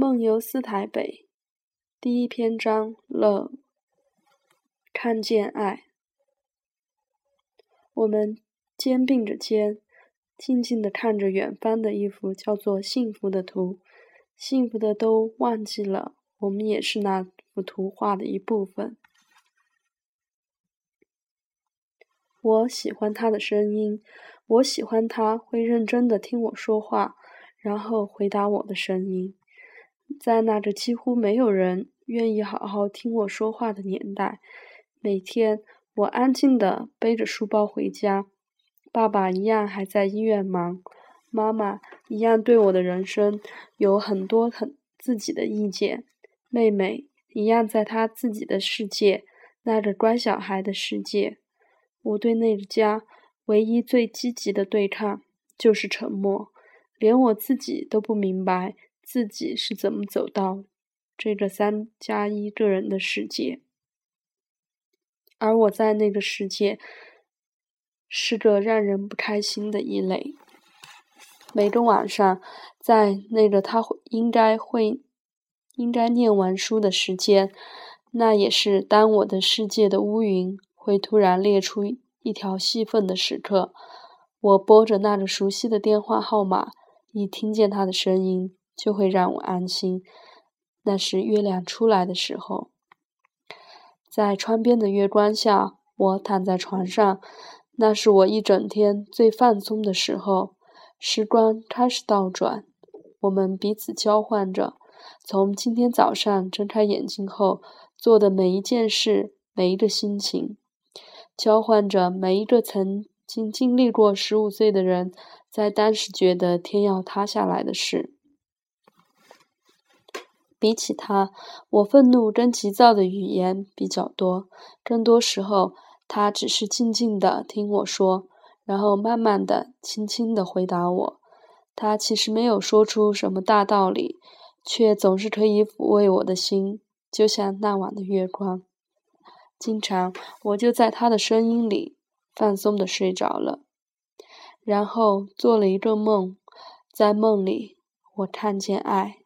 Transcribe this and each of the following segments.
梦游四台北，第一篇章乐，看见爱。我们肩并着肩，静静地看着远方的一幅叫做幸福的图，幸福的都忘记了，我们也是那幅图画的一部分。我喜欢他的声音，我喜欢他会认真的听我说话，然后回答我的声音。在那个几乎没有人愿意好好听我说话的年代，每天我安静的背着书包回家，爸爸一样还在医院忙，妈妈一样对我的人生有很多很自己的意见，妹妹一样在她自己的世界，那个乖小孩的世界。我对那个家唯一最积极的对抗就是沉默，连我自己都不明白。自己是怎么走到这个三加一个人的世界？而我在那个世界是个让人不开心的异类。每个晚上，在那个他会应该会应该念完书的时间，那也是当我的世界的乌云会突然裂出一条细缝的时刻，我拨着那个熟悉的电话号码，一听见他的声音。就会让我安心。那是月亮出来的时候，在窗边的月光下，我躺在床上，那是我一整天最放松的时候。时光开始倒转，我们彼此交换着，从今天早上睁开眼睛后做的每一件事，每一个心情，交换着每一个曾经经历过十五岁的人在当时觉得天要塌下来的事。比起他，我愤怒跟急躁的语言比较多。更多时候，他只是静静的听我说，然后慢慢的、轻轻的回答我。他其实没有说出什么大道理，却总是可以抚慰我的心，就像那晚的月光。经常，我就在他的声音里放松的睡着了，然后做了一个梦，在梦里，我看见爱。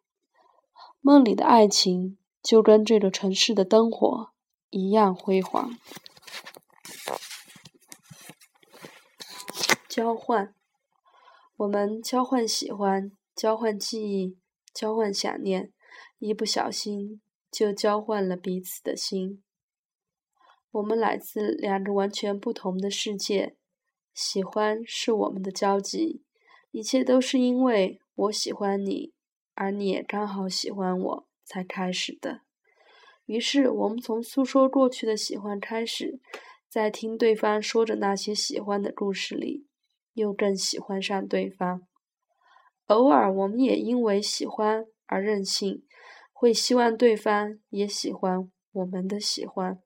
梦里的爱情就跟这个城市的灯火一样辉煌。交换，我们交换喜欢，交换记忆，交换想念，一不小心就交换了彼此的心。我们来自两个完全不同的世界，喜欢是我们的交集，一切都是因为我喜欢你。而你也刚好喜欢我才开始的，于是我们从诉说过去的喜欢开始，在听对方说着那些喜欢的故事里，又更喜欢上对方。偶尔，我们也因为喜欢而任性，会希望对方也喜欢我们的喜欢。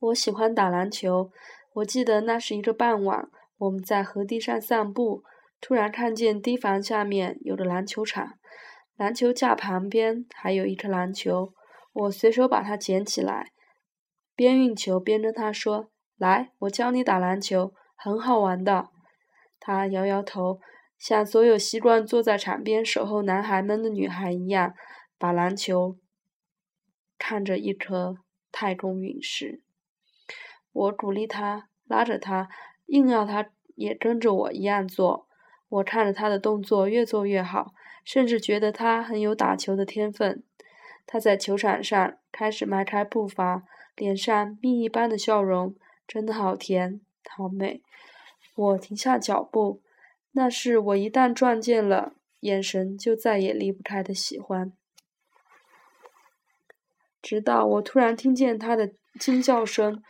我喜欢打篮球，我记得那是一个傍晚，我们在河堤上散步。突然看见堤防下面有个篮球场，篮球架旁边还有一颗篮球，我随手把它捡起来，边运球边跟他说：“来，我教你打篮球，很好玩的。”他摇摇头，像所有习惯坐在场边守候男孩们的女孩一样，把篮球看着一颗太空陨石。我鼓励他，拉着他，硬要他也跟着我一样做。我看着他的动作越做越好，甚至觉得他很有打球的天分。他在球场上开始迈开步伐，脸上蜜一般的笑容，真的好甜，好美。我停下脚步，那是我一旦撞见了，眼神就再也离不开的喜欢。直到我突然听见他的惊叫声，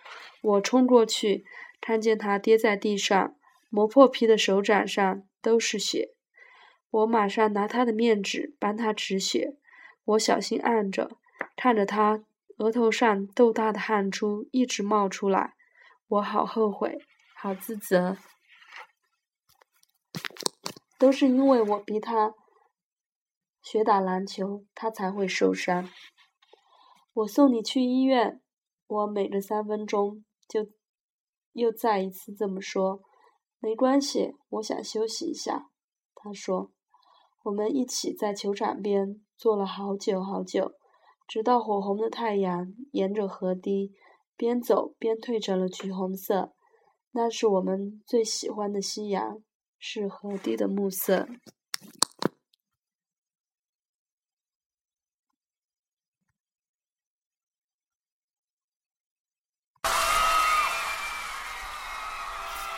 我冲过去，看见他跌在地上，磨破皮的手掌上。都是血，我马上拿他的面纸帮他止血。我小心按着，看着他额头上豆大的汗珠一直冒出来，我好后悔，好自责，都是因为我逼他学打篮球，他才会受伤。我送你去医院，我每隔三分钟就又再一次这么说。没关系，我想休息一下。他说。我们一起在球场边坐了好久好久，直到火红的太阳沿着河堤边走边褪成了橘红色。那是我们最喜欢的夕阳，是河堤的暮色。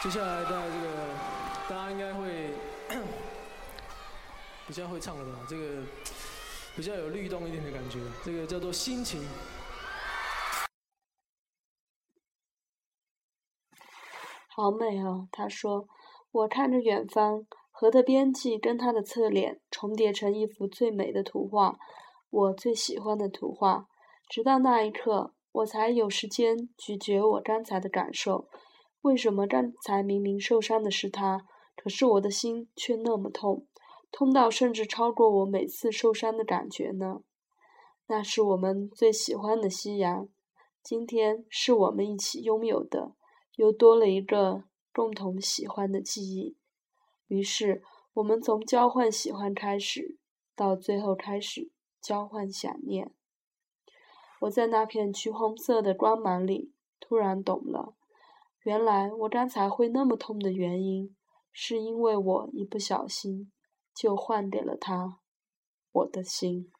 接下来，在这个大家应该会 比较会唱了吧？这个比较有律动一点的感觉，这个叫做心情。好美哦，他说。我看着远方，河的边际跟他的侧脸重叠成一幅最美的图画，我最喜欢的图画。直到那一刻，我才有时间咀嚼我刚才的感受。为什么刚才明明受伤的是他，可是我的心却那么痛，痛到甚至超过我每次受伤的感觉呢？那是我们最喜欢的夕阳，今天是我们一起拥有的，又多了一个共同喜欢的记忆。于是，我们从交换喜欢开始，到最后开始交换想念。我在那片橘红色的光芒里，突然懂了。原来我刚才会那么痛的原因，是因为我一不小心就换给了他我的心。